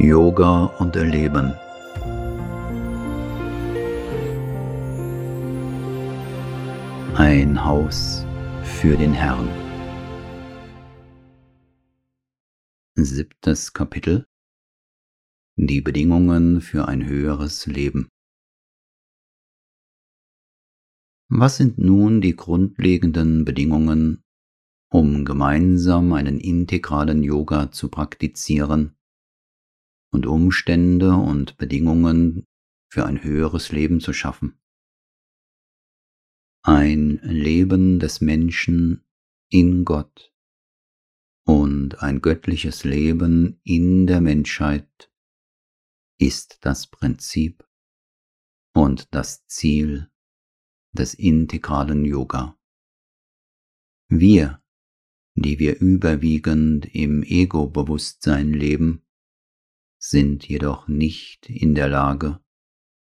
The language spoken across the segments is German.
Yoga und Erleben. Ein Haus für den Herrn. Siebtes Kapitel Die Bedingungen für ein höheres Leben. Was sind nun die grundlegenden Bedingungen, um gemeinsam einen integralen Yoga zu praktizieren und Umstände und Bedingungen für ein höheres Leben zu schaffen. Ein Leben des Menschen in Gott und ein göttliches Leben in der Menschheit ist das Prinzip und das Ziel des integralen Yoga. Wir, die wir überwiegend im Ego-Bewusstsein leben, sind jedoch nicht in der Lage,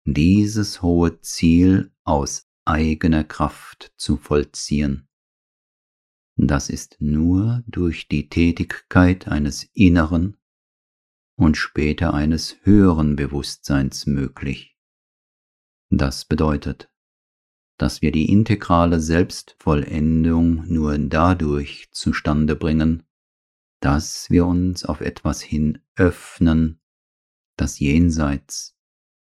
dieses hohe Ziel aus eigener Kraft zu vollziehen. Das ist nur durch die Tätigkeit eines inneren und später eines höheren Bewusstseins möglich. Das bedeutet, dass wir die integrale Selbstvollendung nur dadurch zustande bringen, dass wir uns auf etwas hin öffnen, das jenseits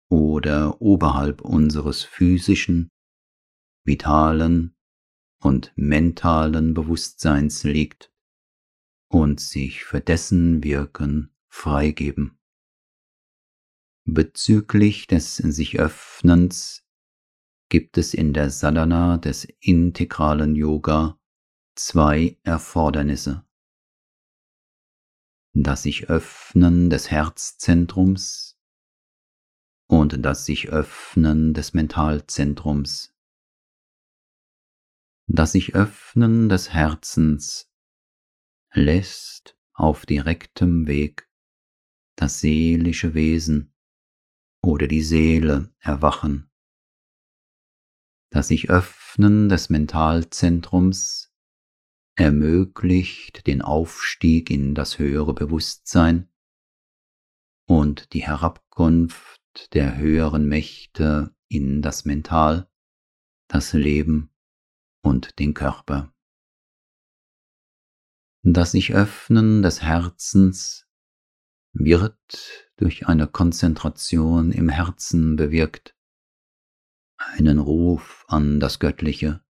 oder oberhalb unseres physischen, vitalen und mentalen Bewusstseins liegt und sich für dessen Wirken freigeben. Bezüglich des sich Öffnens gibt es in der Sadhana des integralen Yoga zwei Erfordernisse das sich öffnen des Herzzentrums und das sich öffnen des Mentalzentrums. Das sich öffnen des Herzens lässt auf direktem Weg das seelische Wesen oder die Seele erwachen. Das sich öffnen des Mentalzentrums ermöglicht den Aufstieg in das höhere Bewusstsein und die Herabkunft der höheren Mächte in das Mental, das Leben und den Körper. Das sich öffnen des Herzens wird durch eine Konzentration im Herzen bewirkt, einen Ruf an das Göttliche,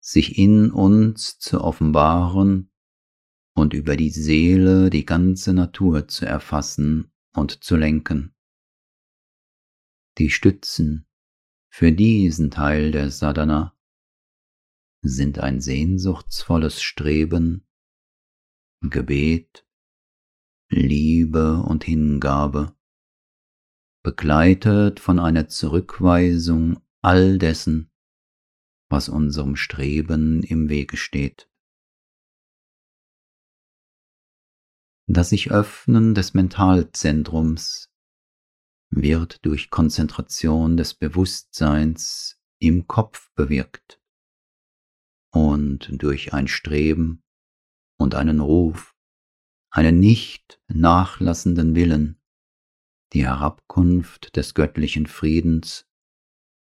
sich in uns zu offenbaren und über die Seele die ganze Natur zu erfassen und zu lenken. Die Stützen für diesen Teil der Sadhana sind ein sehnsuchtsvolles Streben, Gebet, Liebe und Hingabe, begleitet von einer Zurückweisung all dessen, was unserem Streben im Wege steht. Das sich öffnen des Mentalzentrums wird durch Konzentration des Bewusstseins im Kopf bewirkt und durch ein Streben und einen Ruf, einen nicht nachlassenden Willen, die Herabkunft des göttlichen Friedens,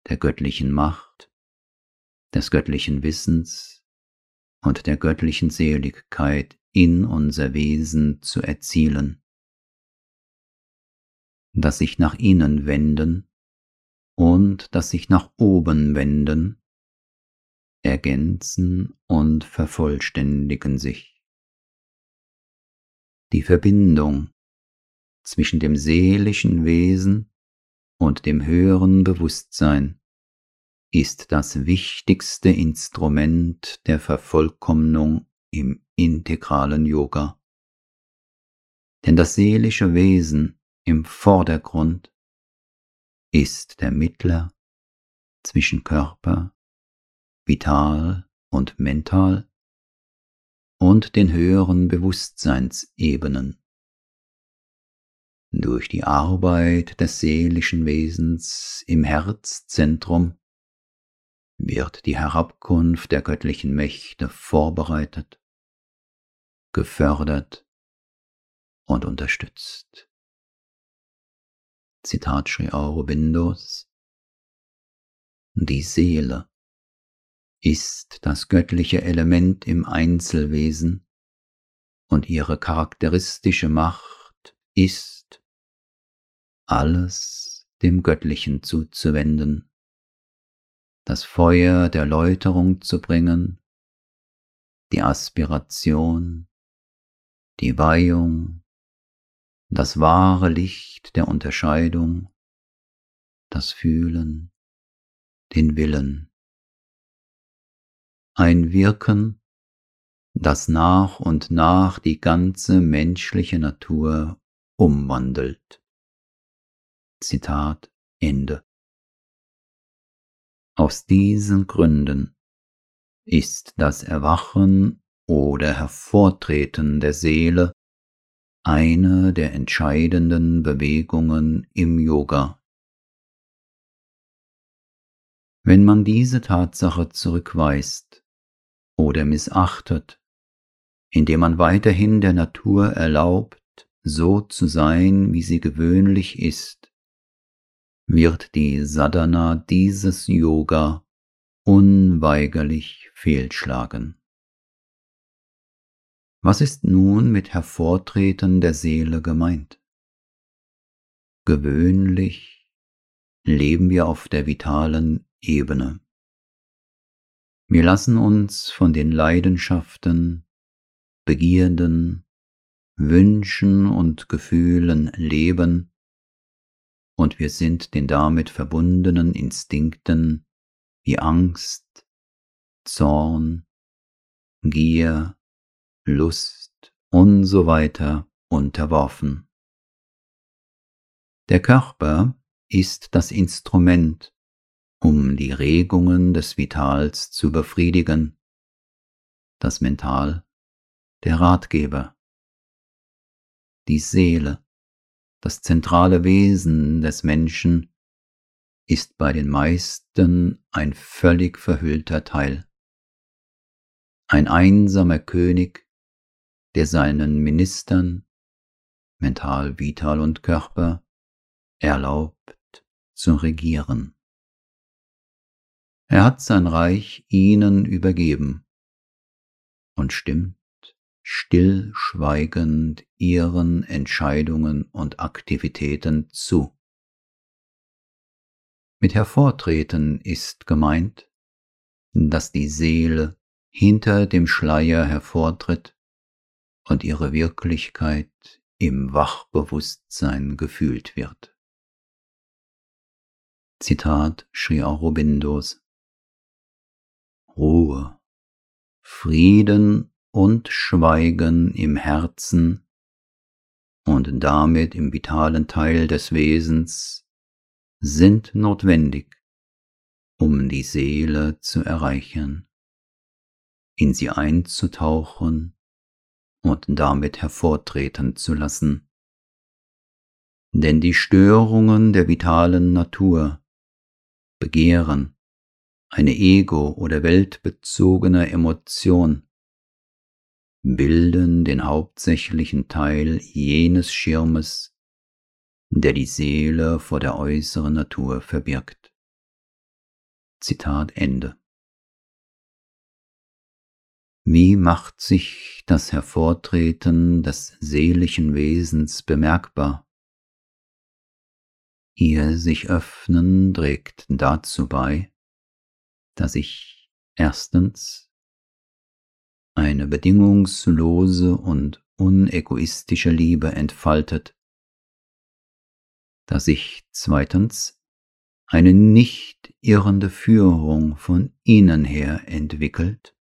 der göttlichen Macht des göttlichen Wissens und der göttlichen Seligkeit in unser Wesen zu erzielen, das sich nach innen wenden und das sich nach oben wenden, ergänzen und vervollständigen sich. Die Verbindung zwischen dem seelischen Wesen und dem höheren Bewusstsein ist das wichtigste Instrument der Vervollkommnung im integralen Yoga. Denn das seelische Wesen im Vordergrund ist der Mittler zwischen Körper, Vital und Mental und den höheren Bewusstseinsebenen. Durch die Arbeit des seelischen Wesens im Herzzentrum wird die Herabkunft der göttlichen Mächte vorbereitet, gefördert und unterstützt. Zitat Sri Aurobindos, die Seele ist das göttliche Element im Einzelwesen und ihre charakteristische Macht ist, alles dem Göttlichen zuzuwenden, das Feuer der Läuterung zu bringen, die Aspiration, die Weihung, das wahre Licht der Unterscheidung, das Fühlen, den Willen. Ein Wirken, das nach und nach die ganze menschliche Natur umwandelt. Zitat Ende. Aus diesen Gründen ist das Erwachen oder Hervortreten der Seele eine der entscheidenden Bewegungen im Yoga. Wenn man diese Tatsache zurückweist oder missachtet, indem man weiterhin der Natur erlaubt, so zu sein, wie sie gewöhnlich ist, wird die Sadhana dieses Yoga unweigerlich fehlschlagen. Was ist nun mit Hervortreten der Seele gemeint? Gewöhnlich leben wir auf der vitalen Ebene. Wir lassen uns von den Leidenschaften, Begierden, Wünschen und Gefühlen leben, und wir sind den damit verbundenen Instinkten wie Angst, Zorn, Gier, Lust und so weiter unterworfen. Der Körper ist das Instrument, um die Regungen des Vitals zu befriedigen, das Mental, der Ratgeber, die Seele, das zentrale Wesen des Menschen, ist bei den meisten ein völlig verhüllter Teil. Ein einsamer König, der seinen Ministern, mental, vital und Körper, erlaubt zu regieren. Er hat sein Reich ihnen übergeben und stimmt stillschweigend ihren Entscheidungen und Aktivitäten zu. Mit Hervortreten ist gemeint, dass die Seele hinter dem Schleier hervortritt und ihre Wirklichkeit im Wachbewusstsein gefühlt wird. Zitat Sri Aurobindos Ruhe, Frieden und Schweigen im Herzen und damit im vitalen Teil des Wesens sind notwendig, um die Seele zu erreichen, in sie einzutauchen und damit hervortreten zu lassen. Denn die Störungen der vitalen Natur, Begehren, eine ego- oder weltbezogene Emotion, bilden den hauptsächlichen Teil jenes Schirmes, der die Seele vor der äußeren Natur verbirgt. Zitat Ende. Wie macht sich das Hervortreten des seelischen Wesens bemerkbar? Ihr sich öffnen trägt dazu bei, dass sich erstens eine bedingungslose und unegoistische Liebe entfaltet, dass sich zweitens eine nicht irrende Führung von innen her entwickelt,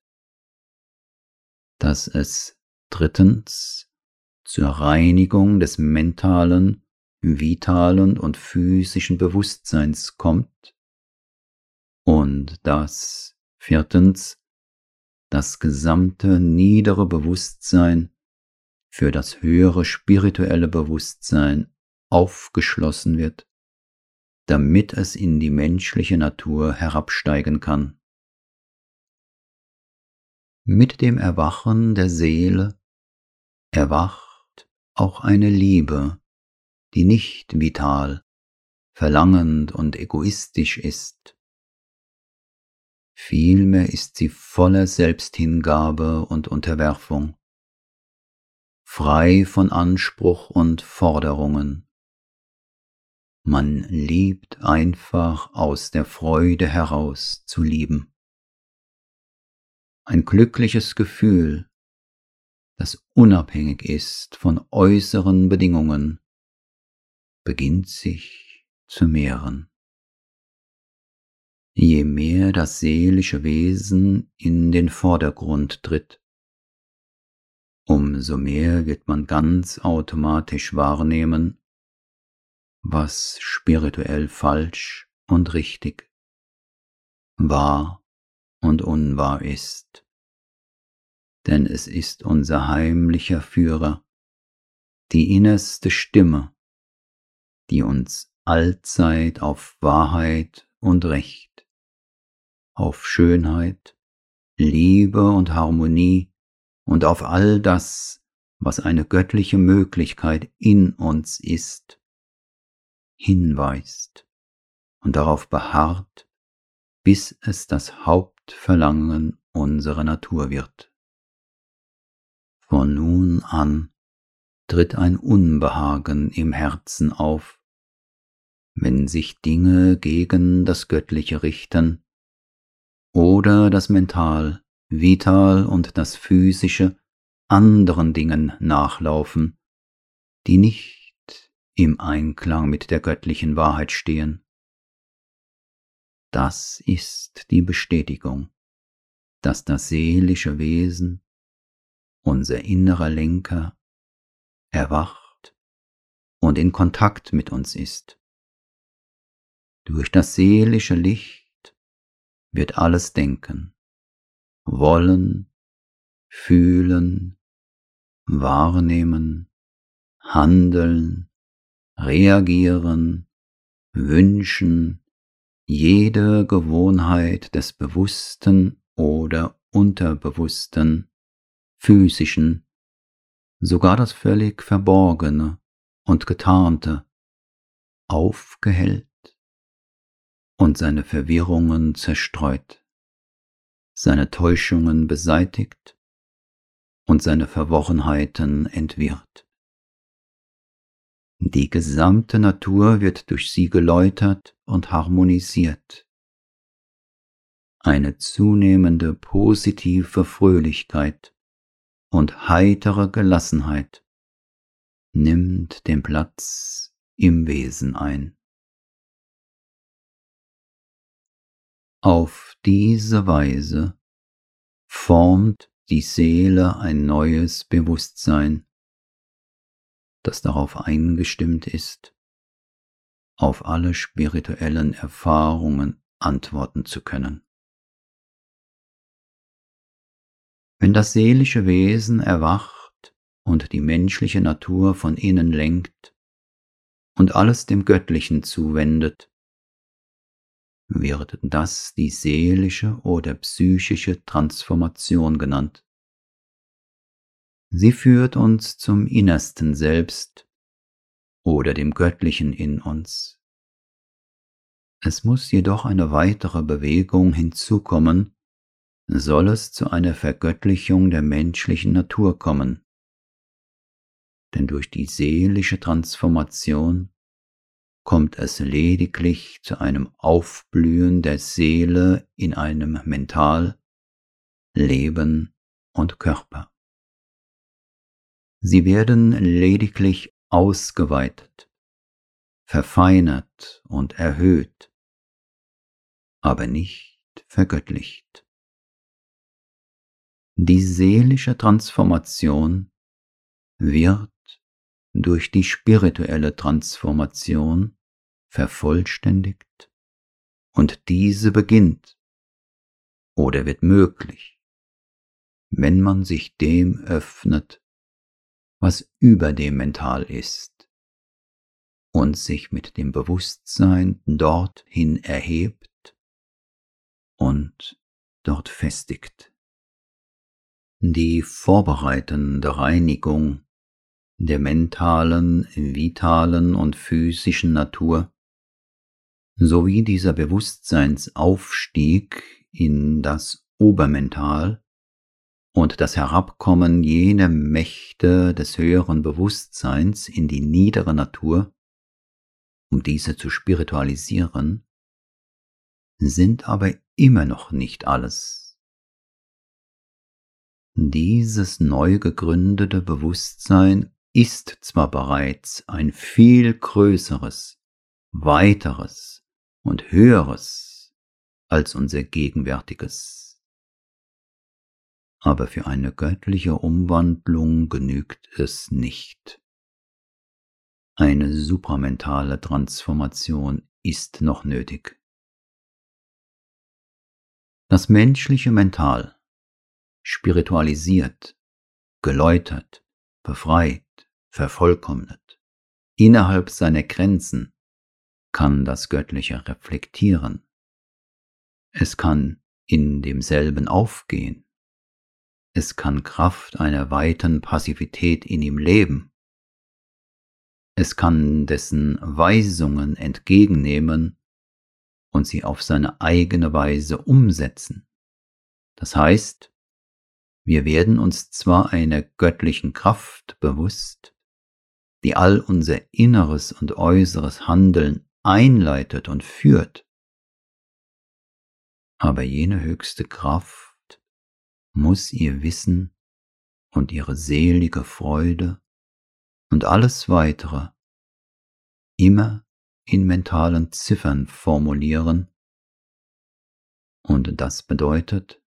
dass es drittens zur Reinigung des mentalen, vitalen und physischen Bewusstseins kommt und dass viertens das gesamte niedere Bewusstsein für das höhere spirituelle Bewusstsein aufgeschlossen wird, damit es in die menschliche Natur herabsteigen kann. Mit dem Erwachen der Seele erwacht auch eine Liebe, die nicht vital, verlangend und egoistisch ist. Vielmehr ist sie voller Selbsthingabe und Unterwerfung, frei von Anspruch und Forderungen. Man liebt einfach aus der Freude heraus zu lieben. Ein glückliches Gefühl, das unabhängig ist von äußeren Bedingungen, beginnt sich zu mehren. Je mehr das seelische Wesen in den Vordergrund tritt, umso mehr wird man ganz automatisch wahrnehmen, was spirituell falsch und richtig, wahr und unwahr ist. Denn es ist unser heimlicher Führer, die innerste Stimme, die uns allzeit auf Wahrheit und Recht, auf Schönheit, Liebe und Harmonie und auf all das, was eine göttliche Möglichkeit in uns ist, hinweist und darauf beharrt, bis es das Hauptverlangen unserer Natur wird. Von nun an tritt ein Unbehagen im Herzen auf, wenn sich Dinge gegen das Göttliche richten oder das Mental, Vital und das Physische anderen Dingen nachlaufen, die nicht im Einklang mit der göttlichen Wahrheit stehen. Das ist die Bestätigung, dass das seelische Wesen unser innerer Lenker, erwacht und in Kontakt mit uns ist. Durch das seelische Licht wird alles Denken, Wollen, Fühlen, Wahrnehmen, Handeln, Reagieren, Wünschen, jede Gewohnheit des Bewussten oder Unterbewussten physischen, sogar das völlig Verborgene und Getarnte, aufgehellt und seine Verwirrungen zerstreut, seine Täuschungen beseitigt und seine Verworrenheiten entwirrt. Die gesamte Natur wird durch sie geläutert und harmonisiert. Eine zunehmende positive Fröhlichkeit und heitere Gelassenheit nimmt den Platz im Wesen ein. Auf diese Weise formt die Seele ein neues Bewusstsein, das darauf eingestimmt ist, auf alle spirituellen Erfahrungen antworten zu können. Wenn das seelische Wesen erwacht und die menschliche Natur von innen lenkt und alles dem Göttlichen zuwendet, wird das die seelische oder psychische Transformation genannt. Sie führt uns zum innersten Selbst oder dem Göttlichen in uns. Es muss jedoch eine weitere Bewegung hinzukommen, soll es zu einer Vergöttlichung der menschlichen Natur kommen. Denn durch die seelische Transformation kommt es lediglich zu einem Aufblühen der Seele in einem Mental, Leben und Körper. Sie werden lediglich ausgeweitet, verfeinert und erhöht, aber nicht vergöttlicht. Die seelische Transformation wird durch die spirituelle Transformation vervollständigt und diese beginnt oder wird möglich, wenn man sich dem öffnet, was über dem Mental ist und sich mit dem Bewusstsein dorthin erhebt und dort festigt. Die vorbereitende Reinigung der mentalen, vitalen und physischen Natur sowie dieser Bewusstseinsaufstieg in das Obermental und das Herabkommen jener Mächte des höheren Bewusstseins in die niedere Natur, um diese zu spiritualisieren, sind aber immer noch nicht alles. Dieses neu gegründete Bewusstsein ist zwar bereits ein viel größeres, weiteres und höheres als unser gegenwärtiges. Aber für eine göttliche Umwandlung genügt es nicht. Eine supramentale Transformation ist noch nötig. Das menschliche Mental, spiritualisiert, geläutert, befreit, vervollkommnet, innerhalb seiner Grenzen, kann das Göttliche reflektieren. Es kann in demselben aufgehen. Es kann Kraft einer weiten Passivität in ihm leben. Es kann dessen Weisungen entgegennehmen und sie auf seine eigene Weise umsetzen. Das heißt, wir werden uns zwar einer göttlichen Kraft bewusst, die all unser inneres und äußeres Handeln einleitet und führt, aber jene höchste Kraft muss ihr Wissen und ihre selige Freude und alles weitere immer in mentalen Ziffern formulieren, und das bedeutet,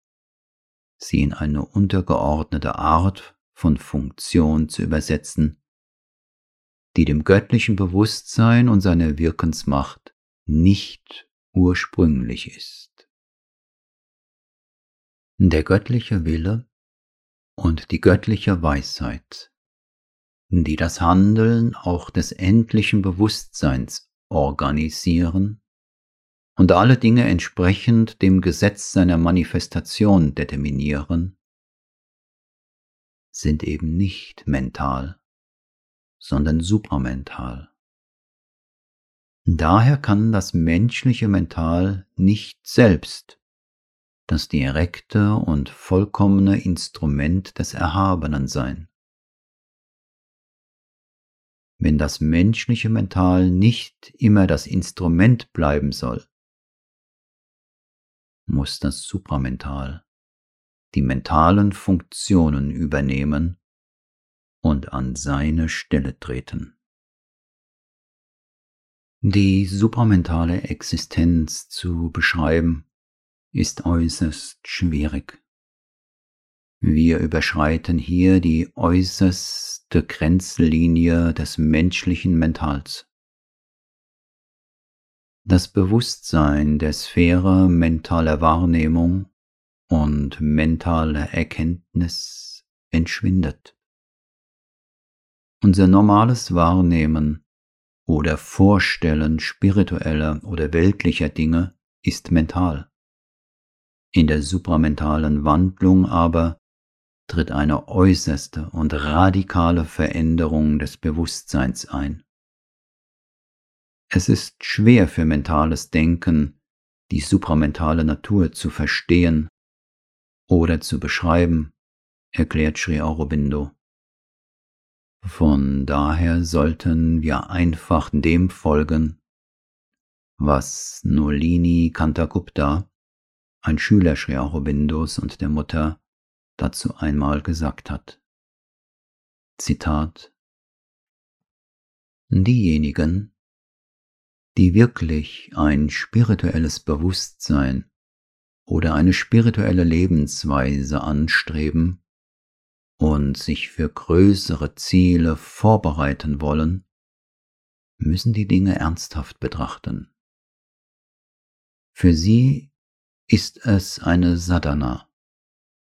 sie in eine untergeordnete Art von Funktion zu übersetzen, die dem göttlichen Bewusstsein und seiner Wirkensmacht nicht ursprünglich ist. Der göttliche Wille und die göttliche Weisheit, die das Handeln auch des endlichen Bewusstseins organisieren und alle Dinge entsprechend dem Gesetz seiner Manifestation determinieren, sind eben nicht mental, sondern supramental. Daher kann das menschliche Mental nicht selbst das direkte und vollkommene Instrument des Erhabenen sein wenn das menschliche Mental nicht immer das Instrument bleiben soll, muss das Supramental die mentalen Funktionen übernehmen und an seine Stelle treten. Die supramentale Existenz zu beschreiben ist äußerst schwierig. Wir überschreiten hier die äußerste Grenzlinie des menschlichen Mentals. Das Bewusstsein der Sphäre mentaler Wahrnehmung und mentaler Erkenntnis entschwindet. Unser normales Wahrnehmen oder Vorstellen spiritueller oder weltlicher Dinge ist mental. In der supramentalen Wandlung aber tritt eine äußerste und radikale Veränderung des Bewusstseins ein. Es ist schwer für mentales Denken, die supramentale Natur zu verstehen oder zu beschreiben, erklärt Sri Aurobindo. Von daher sollten wir einfach dem folgen, was Nolini Kantagupta, ein Schüler Sri Aurobindos und der Mutter, dazu einmal gesagt hat. Zitat Diejenigen, die wirklich ein spirituelles Bewusstsein oder eine spirituelle Lebensweise anstreben und sich für größere Ziele vorbereiten wollen, müssen die Dinge ernsthaft betrachten. Für sie ist es eine Sadhana,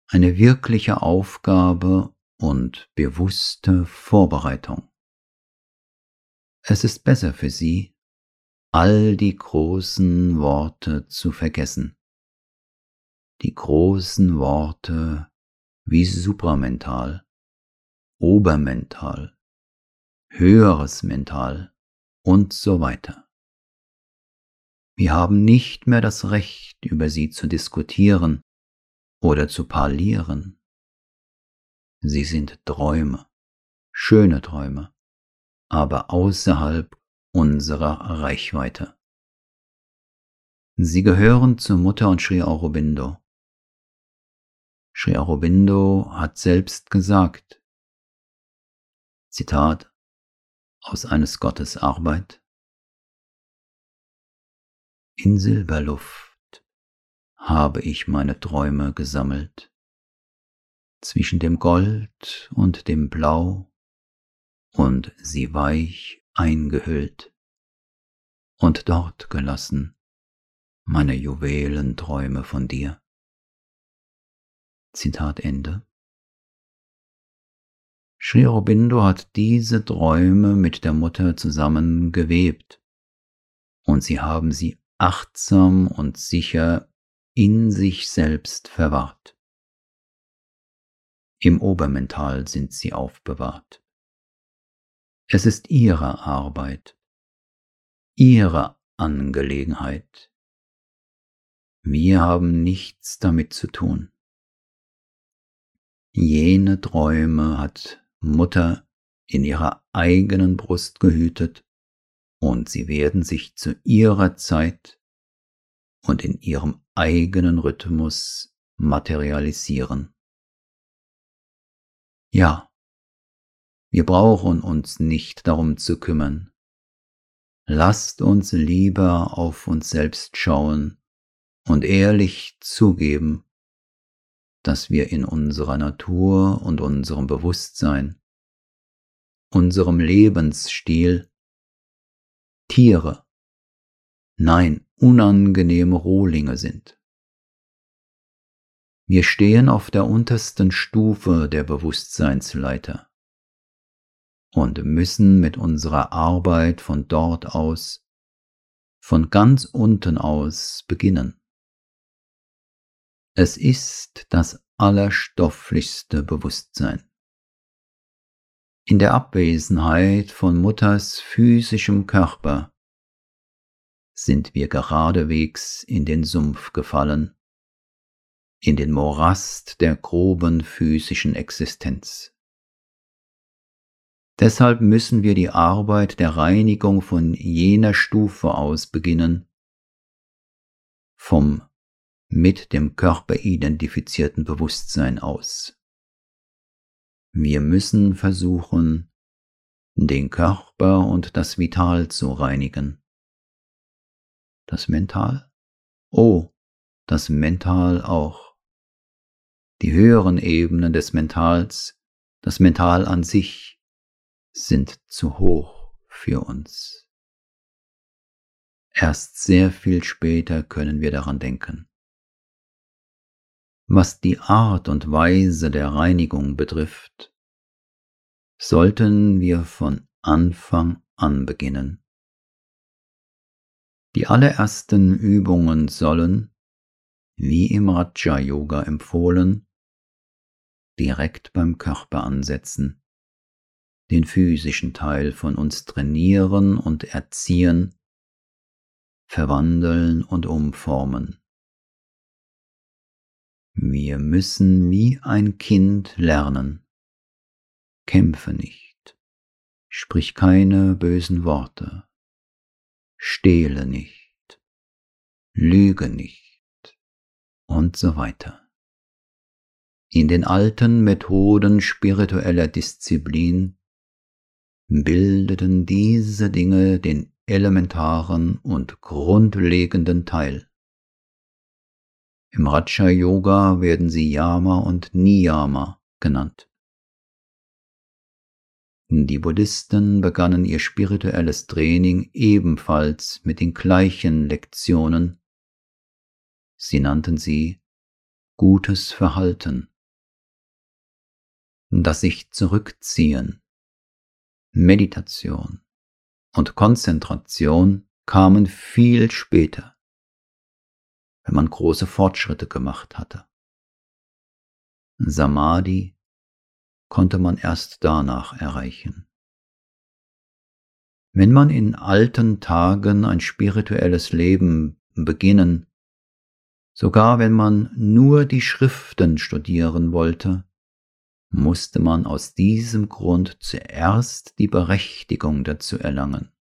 eine wirkliche Aufgabe und bewusste Vorbereitung. Es ist besser für Sie, all die großen Worte zu vergessen. Die großen Worte wie supramental, obermental, höheres Mental und so weiter. Wir haben nicht mehr das Recht, über sie zu diskutieren oder zu parlieren. Sie sind Träume, schöne Träume, aber außerhalb unserer Reichweite. Sie gehören zur Mutter und Sri Aurobindo. Sri Aurobindo hat selbst gesagt, Zitat aus eines Gottes Arbeit, In Silberluft habe ich meine Träume gesammelt, zwischen dem Gold und dem Blau und sie weich eingehüllt und dort gelassen meine Juwelenträume von dir. Zitat Ende. Sri Aurobindo hat diese Träume mit der Mutter zusammen gewebt und sie haben sie achtsam und sicher in sich selbst verwahrt. Im Obermental sind sie aufbewahrt. Es ist ihre Arbeit, ihre Angelegenheit. Wir haben nichts damit zu tun. Jene Träume hat Mutter in ihrer eigenen Brust gehütet, und sie werden sich zu ihrer Zeit und in ihrem eigenen Rhythmus materialisieren. Ja, wir brauchen uns nicht darum zu kümmern. Lasst uns lieber auf uns selbst schauen und ehrlich zugeben, dass wir in unserer Natur und unserem Bewusstsein, unserem Lebensstil Tiere, nein, unangenehme Rohlinge sind. Wir stehen auf der untersten Stufe der Bewusstseinsleiter und müssen mit unserer Arbeit von dort aus, von ganz unten aus beginnen. Es ist das allerstofflichste Bewusstsein. In der Abwesenheit von Mutters physischem Körper sind wir geradewegs in den Sumpf gefallen, in den Morast der groben physischen Existenz. Deshalb müssen wir die Arbeit der Reinigung von jener Stufe aus beginnen, vom mit dem Körper identifizierten Bewusstsein aus. Wir müssen versuchen, den Körper und das Vital zu reinigen. Das Mental? Oh, das Mental auch. Die höheren Ebenen des Mentals, das Mental an sich, sind zu hoch für uns. Erst sehr viel später können wir daran denken. Was die Art und Weise der Reinigung betrifft, sollten wir von Anfang an beginnen. Die allerersten Übungen sollen, wie im Raja Yoga empfohlen, direkt beim Körper ansetzen, den physischen Teil von uns trainieren und erziehen, verwandeln und umformen. Wir müssen wie ein Kind lernen. Kämpfe nicht, sprich keine bösen Worte, stehle nicht, lüge nicht und so weiter. In den alten Methoden spiritueller Disziplin bildeten diese Dinge den elementaren und grundlegenden Teil im Raja Yoga werden sie Yama und Niyama genannt. Die Buddhisten begannen ihr spirituelles Training ebenfalls mit den gleichen Lektionen. Sie nannten sie gutes Verhalten. Das sich zurückziehen, Meditation und Konzentration kamen viel später wenn man große Fortschritte gemacht hatte. Samadhi konnte man erst danach erreichen. Wenn man in alten Tagen ein spirituelles Leben beginnen, sogar wenn man nur die Schriften studieren wollte, musste man aus diesem Grund zuerst die Berechtigung dazu erlangen.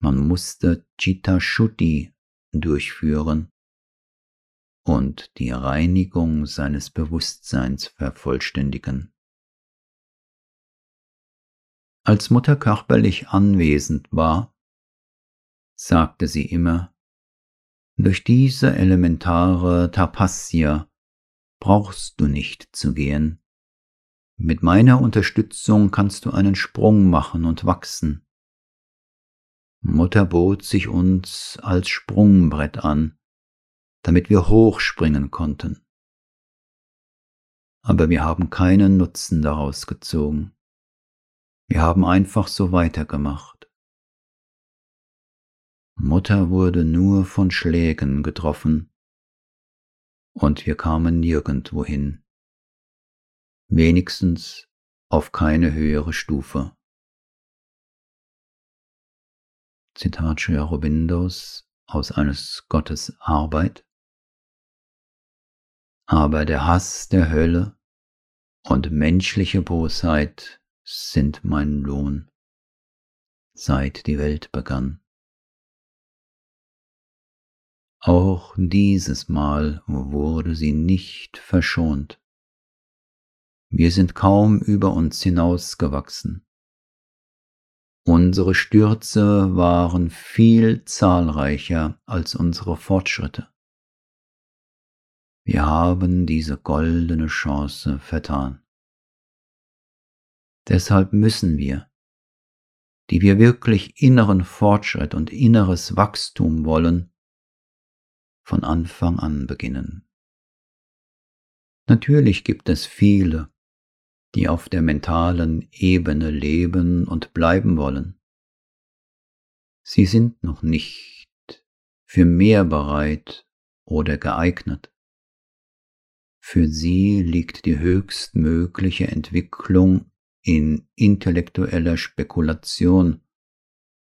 Man musste Chitta Shuddhi durchführen und die Reinigung seines Bewusstseins vervollständigen. Als Mutter körperlich anwesend war, sagte sie immer, durch diese elementare Tapasya brauchst du nicht zu gehen. Mit meiner Unterstützung kannst du einen Sprung machen und wachsen. Mutter bot sich uns als Sprungbrett an, damit wir hochspringen konnten. Aber wir haben keinen Nutzen daraus gezogen. Wir haben einfach so weitergemacht. Mutter wurde nur von Schlägen getroffen, und wir kamen nirgendwo hin, wenigstens auf keine höhere Stufe. Zitat Sri aus eines Gottes Arbeit. Aber der Hass der Hölle und menschliche Bosheit sind mein Lohn, seit die Welt begann. Auch dieses Mal wurde sie nicht verschont. Wir sind kaum über uns hinausgewachsen. Unsere Stürze waren viel zahlreicher als unsere Fortschritte. Wir haben diese goldene Chance vertan. Deshalb müssen wir, die wir wirklich inneren Fortschritt und inneres Wachstum wollen, von Anfang an beginnen. Natürlich gibt es viele, die auf der mentalen Ebene leben und bleiben wollen. Sie sind noch nicht für mehr bereit oder geeignet. Für sie liegt die höchstmögliche Entwicklung in intellektueller Spekulation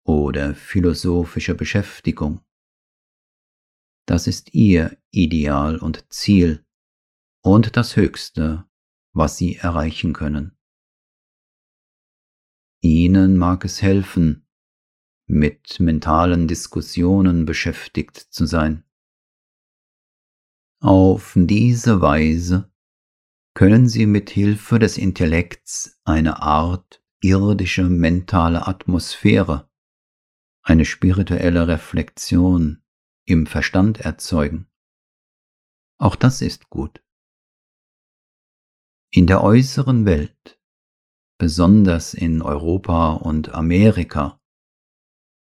oder philosophischer Beschäftigung. Das ist ihr Ideal und Ziel und das Höchste, was sie erreichen können. Ihnen mag es helfen, mit mentalen Diskussionen beschäftigt zu sein. Auf diese Weise können Sie mit Hilfe des Intellekts eine Art irdische mentale Atmosphäre, eine spirituelle Reflexion im Verstand erzeugen. Auch das ist gut. In der äußeren Welt, besonders in Europa und Amerika,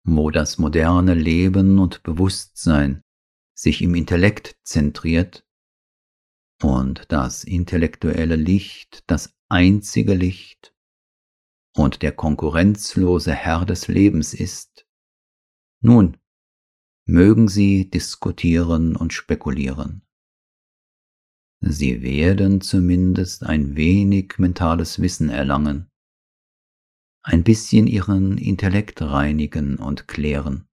wo das moderne Leben und Bewusstsein sich im Intellekt zentriert und das intellektuelle Licht das einzige Licht und der konkurrenzlose Herr des Lebens ist, nun, mögen sie diskutieren und spekulieren. Sie werden zumindest ein wenig mentales Wissen erlangen, ein bisschen ihren Intellekt reinigen und klären.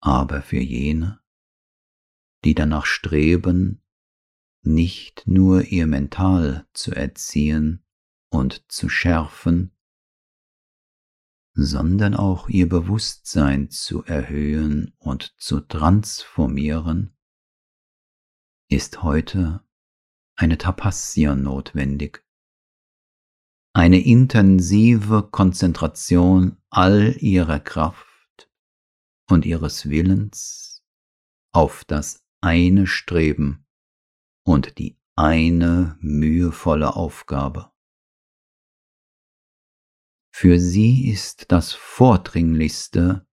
Aber für jene, die danach streben, nicht nur ihr Mental zu erziehen und zu schärfen, sondern auch ihr Bewusstsein zu erhöhen und zu transformieren, ist heute eine Tapasya notwendig. Eine intensive Konzentration all ihrer Kraft und ihres Willens auf das eine Streben und die eine mühevolle Aufgabe. Für sie ist das Vordringlichste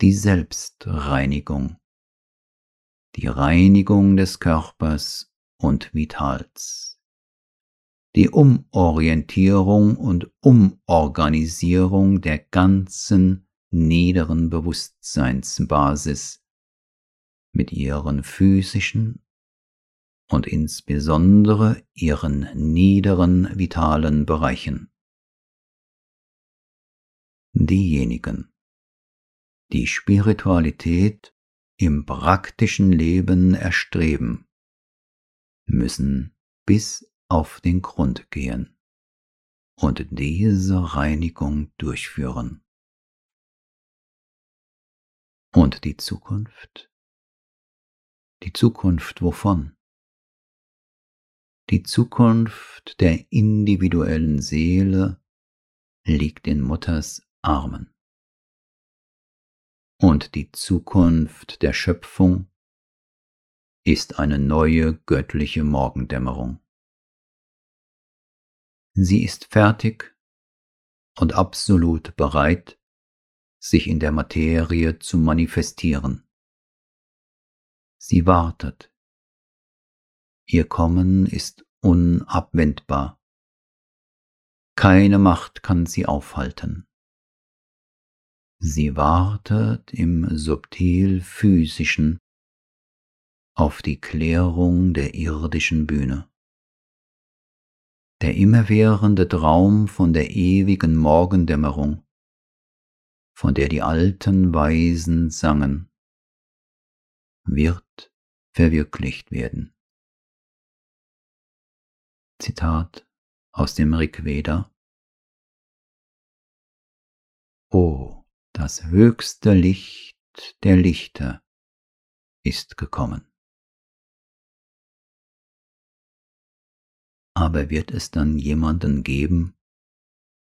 die Selbstreinigung die Reinigung des Körpers und Vitals, die Umorientierung und Umorganisierung der ganzen niederen Bewusstseinsbasis mit ihren physischen und insbesondere ihren niederen vitalen Bereichen. Diejenigen, die Spiritualität im praktischen Leben erstreben, müssen bis auf den Grund gehen und diese Reinigung durchführen. Und die Zukunft? Die Zukunft wovon? Die Zukunft der individuellen Seele liegt in Mutters Armen. Und die Zukunft der Schöpfung ist eine neue göttliche Morgendämmerung. Sie ist fertig und absolut bereit, sich in der Materie zu manifestieren. Sie wartet. Ihr Kommen ist unabwendbar. Keine Macht kann sie aufhalten. Sie wartet im subtil physischen auf die Klärung der irdischen Bühne. Der immerwährende Traum von der ewigen Morgendämmerung, von der die alten Weisen sangen, wird verwirklicht werden. Zitat aus dem Rigveda. O, das höchste Licht der Lichter ist gekommen. Aber wird es dann jemanden geben,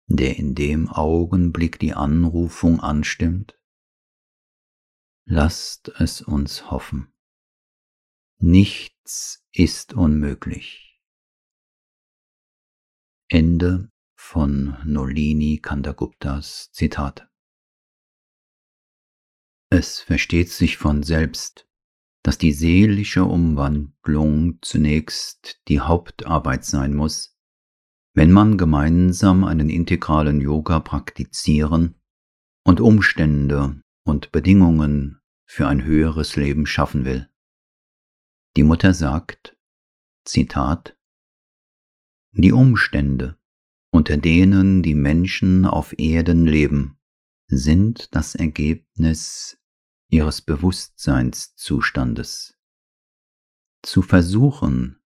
der in dem Augenblick die Anrufung anstimmt? Lasst es uns hoffen. Nichts ist unmöglich. Ende von Nolini Kandaguptas Zitat. Es versteht sich von selbst, dass die seelische Umwandlung zunächst die Hauptarbeit sein muss, wenn man gemeinsam einen integralen Yoga praktizieren und Umstände und Bedingungen für ein höheres Leben schaffen will. Die Mutter sagt, Zitat, Die Umstände, unter denen die Menschen auf Erden leben, sind das Ergebnis ihres Bewusstseinszustandes. Zu versuchen,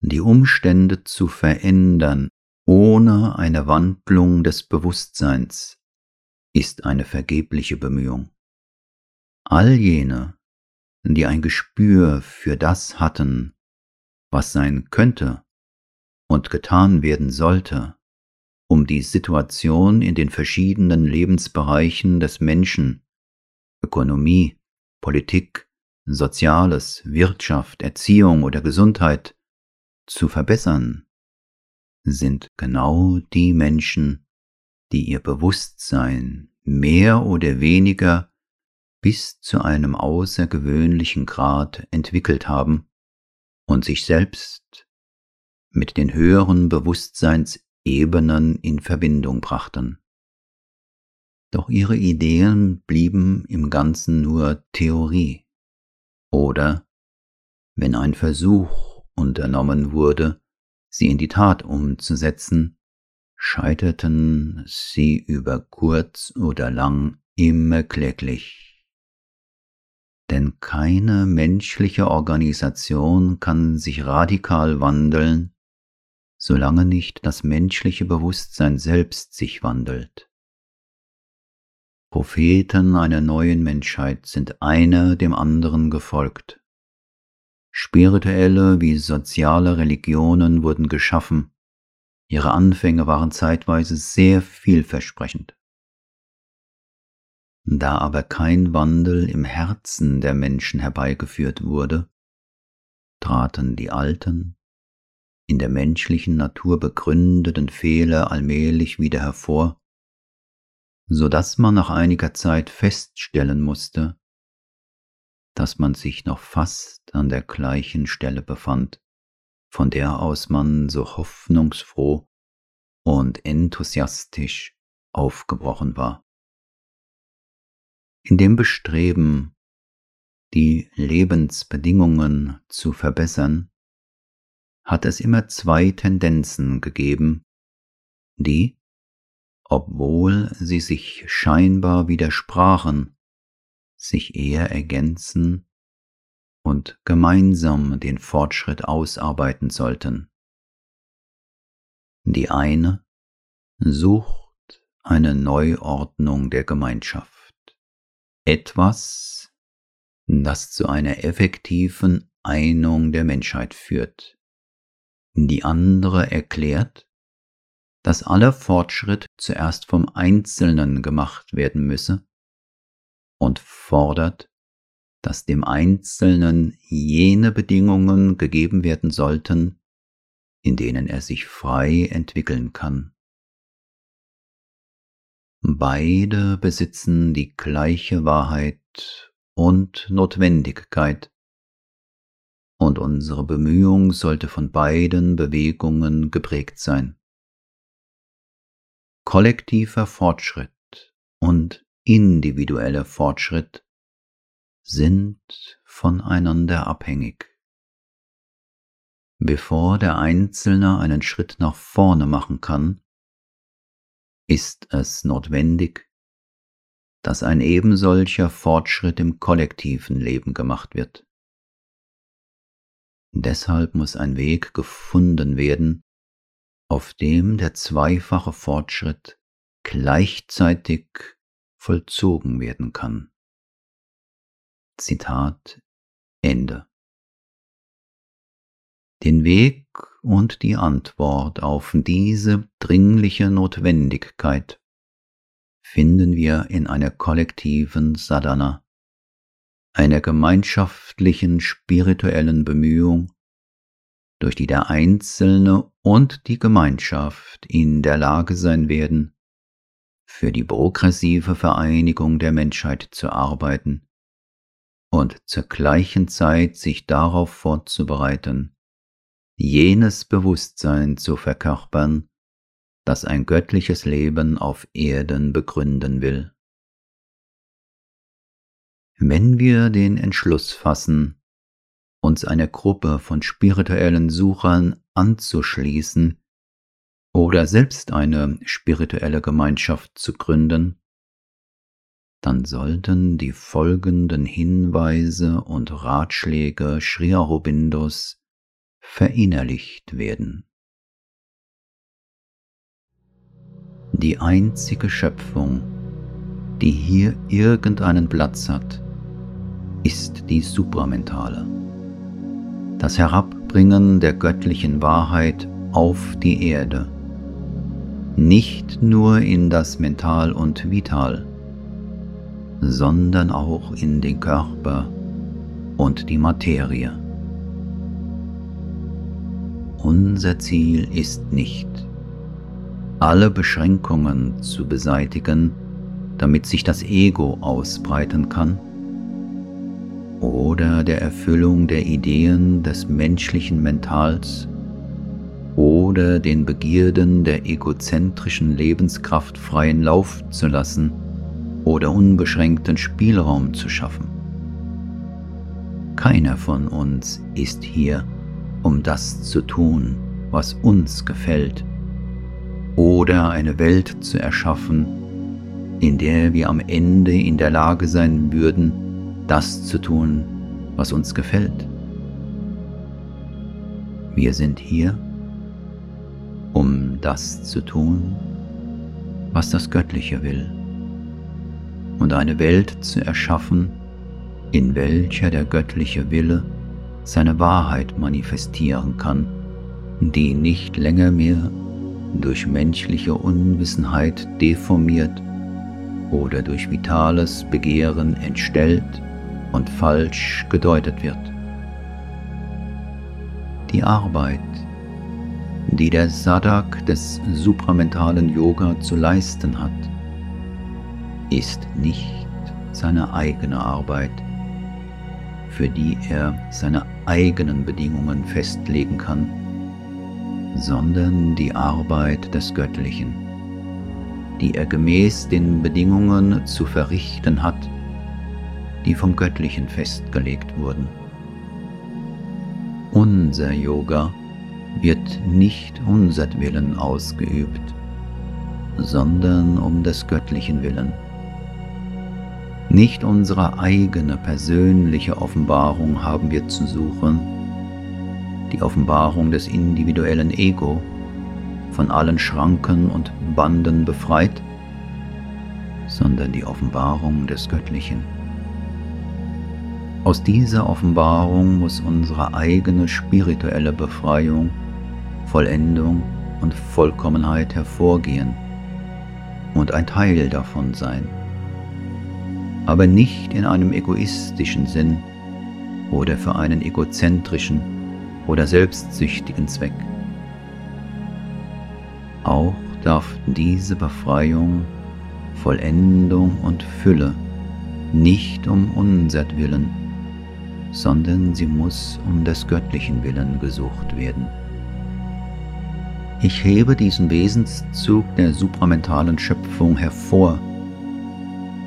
die Umstände zu verändern ohne eine Wandlung des Bewusstseins, ist eine vergebliche Bemühung. All jene, die ein Gespür für das hatten, was sein könnte und getan werden sollte, um die Situation in den verschiedenen Lebensbereichen des Menschen Ökonomie, Politik, Soziales, Wirtschaft, Erziehung oder Gesundheit zu verbessern, sind genau die Menschen, die ihr Bewusstsein mehr oder weniger bis zu einem außergewöhnlichen Grad entwickelt haben und sich selbst mit den höheren Bewusstseinsebenen in Verbindung brachten. Doch ihre Ideen blieben im Ganzen nur Theorie. Oder, wenn ein Versuch unternommen wurde, sie in die Tat umzusetzen, scheiterten sie über kurz oder lang immer kläglich. Denn keine menschliche Organisation kann sich radikal wandeln, solange nicht das menschliche Bewusstsein selbst sich wandelt. Propheten einer neuen Menschheit sind einer dem anderen gefolgt. Spirituelle wie soziale Religionen wurden geschaffen. Ihre Anfänge waren zeitweise sehr vielversprechend. Da aber kein Wandel im Herzen der Menschen herbeigeführt wurde, traten die alten, in der menschlichen Natur begründeten Fehler allmählich wieder hervor so dass man nach einiger Zeit feststellen musste, dass man sich noch fast an der gleichen Stelle befand, von der aus man so hoffnungsfroh und enthusiastisch aufgebrochen war. In dem Bestreben, die Lebensbedingungen zu verbessern, hat es immer zwei Tendenzen gegeben, die, obwohl sie sich scheinbar widersprachen, sich eher ergänzen und gemeinsam den Fortschritt ausarbeiten sollten. Die eine sucht eine Neuordnung der Gemeinschaft, etwas, das zu einer effektiven Einung der Menschheit führt. Die andere erklärt, dass aller Fortschritt zuerst vom Einzelnen gemacht werden müsse und fordert, dass dem Einzelnen jene Bedingungen gegeben werden sollten, in denen er sich frei entwickeln kann. Beide besitzen die gleiche Wahrheit und Notwendigkeit, und unsere Bemühung sollte von beiden Bewegungen geprägt sein. Kollektiver Fortschritt und individueller Fortschritt sind voneinander abhängig. Bevor der Einzelne einen Schritt nach vorne machen kann, ist es notwendig, dass ein ebensolcher Fortschritt im kollektiven Leben gemacht wird. Deshalb muss ein Weg gefunden werden, auf dem der zweifache Fortschritt gleichzeitig vollzogen werden kann. Zitat Ende den Weg und die Antwort auf diese dringliche Notwendigkeit finden wir in einer kollektiven Sadhana, einer gemeinschaftlichen spirituellen Bemühung, durch die der Einzelne und die Gemeinschaft in der Lage sein werden, für die progressive Vereinigung der Menschheit zu arbeiten und zur gleichen Zeit sich darauf vorzubereiten, jenes Bewusstsein zu verkörpern, das ein göttliches Leben auf Erden begründen will. Wenn wir den Entschluss fassen, uns einer Gruppe von spirituellen Suchern anzuschließen oder selbst eine spirituelle Gemeinschaft zu gründen, dann sollten die folgenden Hinweise und Ratschläge Sri Aurobindos verinnerlicht werden. Die einzige Schöpfung, die hier irgendeinen Platz hat, ist die supramentale. Das Herabbringen der göttlichen Wahrheit auf die Erde, nicht nur in das Mental und Vital, sondern auch in den Körper und die Materie. Unser Ziel ist nicht, alle Beschränkungen zu beseitigen, damit sich das Ego ausbreiten kann, oder der Erfüllung der Ideen des menschlichen Mentals oder den Begierden der egozentrischen Lebenskraft freien Lauf zu lassen oder unbeschränkten Spielraum zu schaffen. Keiner von uns ist hier um das zu tun, was uns gefällt, oder eine Welt zu erschaffen, in der wir am Ende in der Lage sein würden, das zu tun, was uns gefällt. Wir sind hier, um das zu tun, was das Göttliche will, und eine Welt zu erschaffen, in welcher der göttliche Wille seine Wahrheit manifestieren kann, die nicht länger mehr durch menschliche Unwissenheit deformiert oder durch vitales Begehren entstellt und falsch gedeutet wird. Die Arbeit, die der Sadak des supramentalen Yoga zu leisten hat, ist nicht seine eigene Arbeit, für die er seine eigenen Bedingungen festlegen kann, sondern die Arbeit des Göttlichen, die er gemäß den Bedingungen zu verrichten hat, die vom Göttlichen festgelegt wurden. Unser Yoga wird nicht unsertwillen ausgeübt, sondern um des göttlichen Willen. Nicht unsere eigene persönliche Offenbarung haben wir zu suchen, die Offenbarung des individuellen Ego, von allen Schranken und Banden befreit, sondern die Offenbarung des Göttlichen. Aus dieser Offenbarung muss unsere eigene spirituelle Befreiung, Vollendung und Vollkommenheit hervorgehen und ein Teil davon sein, aber nicht in einem egoistischen Sinn oder für einen egozentrischen oder selbstsüchtigen Zweck. Auch darf diese Befreiung, Vollendung und Fülle nicht um unsert willen, sondern sie muss um des göttlichen Willen gesucht werden. Ich hebe diesen Wesenszug der supramentalen Schöpfung hervor,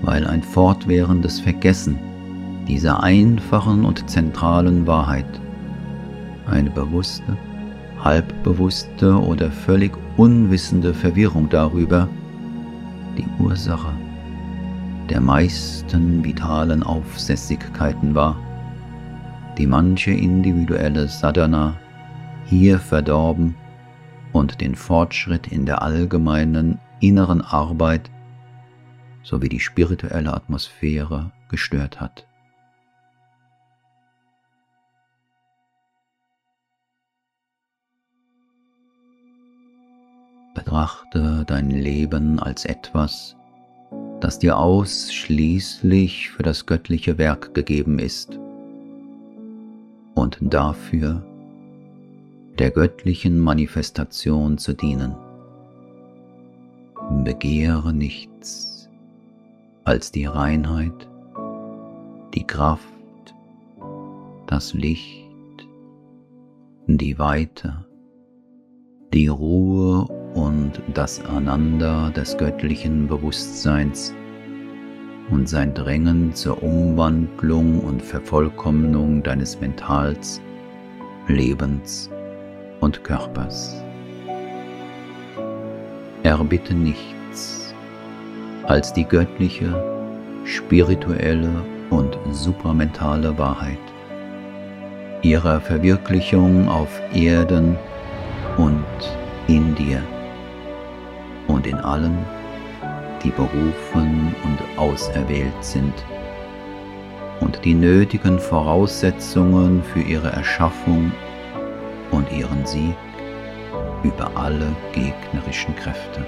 weil ein fortwährendes Vergessen dieser einfachen und zentralen Wahrheit, eine bewusste, halbbewusste oder völlig unwissende Verwirrung darüber, die Ursache der meisten vitalen Aufsässigkeiten war die manche individuelle Sadhana hier verdorben und den Fortschritt in der allgemeinen inneren Arbeit sowie die spirituelle Atmosphäre gestört hat. Betrachte dein Leben als etwas, das dir ausschließlich für das göttliche Werk gegeben ist und dafür der göttlichen Manifestation zu dienen. Begehre nichts als die Reinheit, die Kraft, das Licht, die Weite, die Ruhe und das Ananda des göttlichen Bewusstseins und sein Drängen zur Umwandlung und Vervollkommnung deines Mentals, Lebens und Körpers. Erbitte nichts als die göttliche, spirituelle und supramentale Wahrheit, ihrer Verwirklichung auf Erden und in dir und in allen die berufen und auserwählt sind und die nötigen Voraussetzungen für ihre Erschaffung und ihren Sieg über alle gegnerischen Kräfte.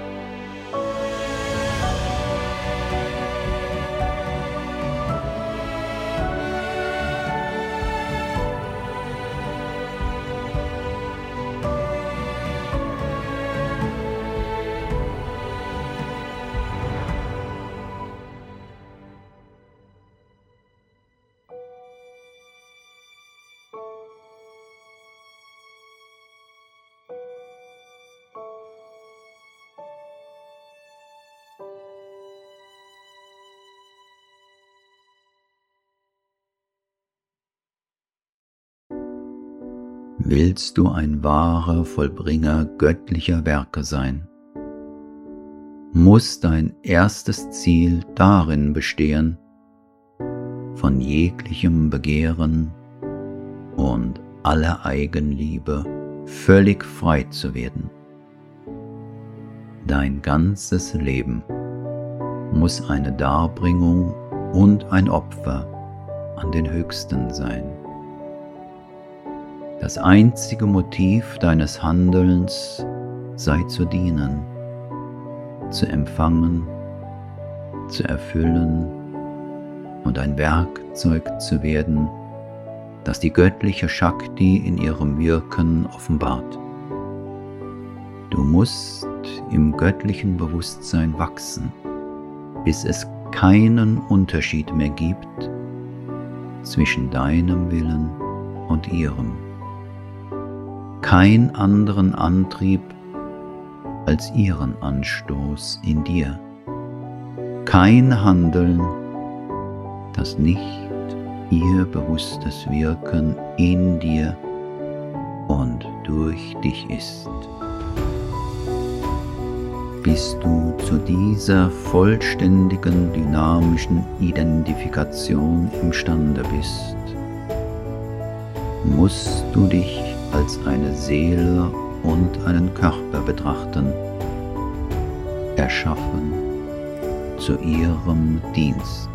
Willst du ein wahrer Vollbringer göttlicher Werke sein, muss dein erstes Ziel darin bestehen, von jeglichem Begehren und aller Eigenliebe völlig frei zu werden. Dein ganzes Leben muss eine Darbringung und ein Opfer an den Höchsten sein. Das einzige Motiv deines Handelns sei zu dienen, zu empfangen, zu erfüllen und ein Werkzeug zu werden, das die göttliche Shakti in ihrem Wirken offenbart. Du musst im göttlichen Bewusstsein wachsen, bis es keinen Unterschied mehr gibt zwischen deinem Willen und ihrem kein anderen Antrieb als ihren Anstoß in dir. Kein Handeln, das nicht ihr bewusstes Wirken in dir und durch dich ist. bis du zu dieser vollständigen dynamischen Identifikation imstande bist, musst du dich als eine Seele und einen Körper betrachten, erschaffen zu ihrem Dienst,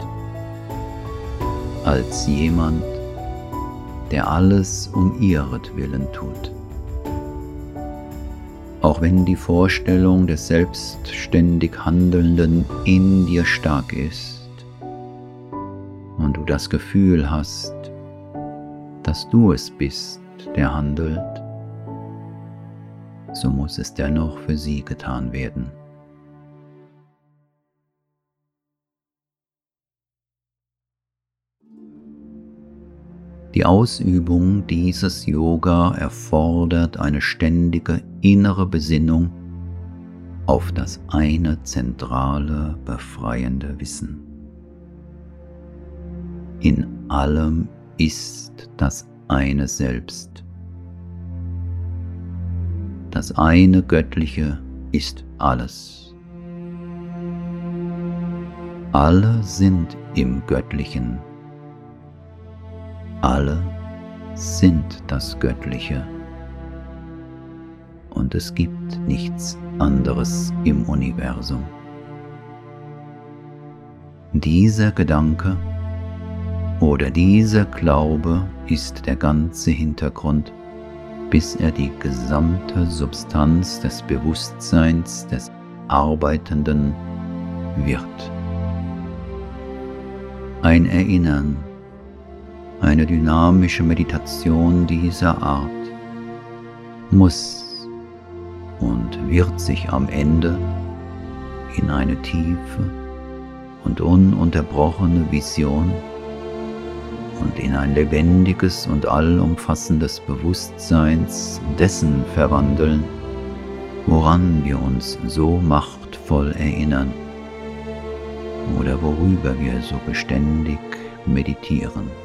als jemand, der alles um ihretwillen tut. Auch wenn die Vorstellung des selbstständig Handelnden in dir stark ist und du das Gefühl hast, dass du es bist, der handelt, so muss es dennoch für sie getan werden. Die Ausübung dieses Yoga erfordert eine ständige innere Besinnung auf das eine zentrale befreiende Wissen. In allem ist das eine Selbst. Das eine Göttliche ist alles. Alle sind im Göttlichen alle sind das Göttliche und es gibt nichts anderes im Universum. Dieser Gedanke oder dieser Glaube ist der ganze Hintergrund, bis er die gesamte Substanz des Bewusstseins des Arbeitenden wird. Ein Erinnern eine dynamische Meditation dieser Art muss und wird sich am Ende in eine tiefe und ununterbrochene Vision und in ein lebendiges und allumfassendes Bewusstseins dessen verwandeln, woran wir uns so machtvoll erinnern oder worüber wir so beständig meditieren.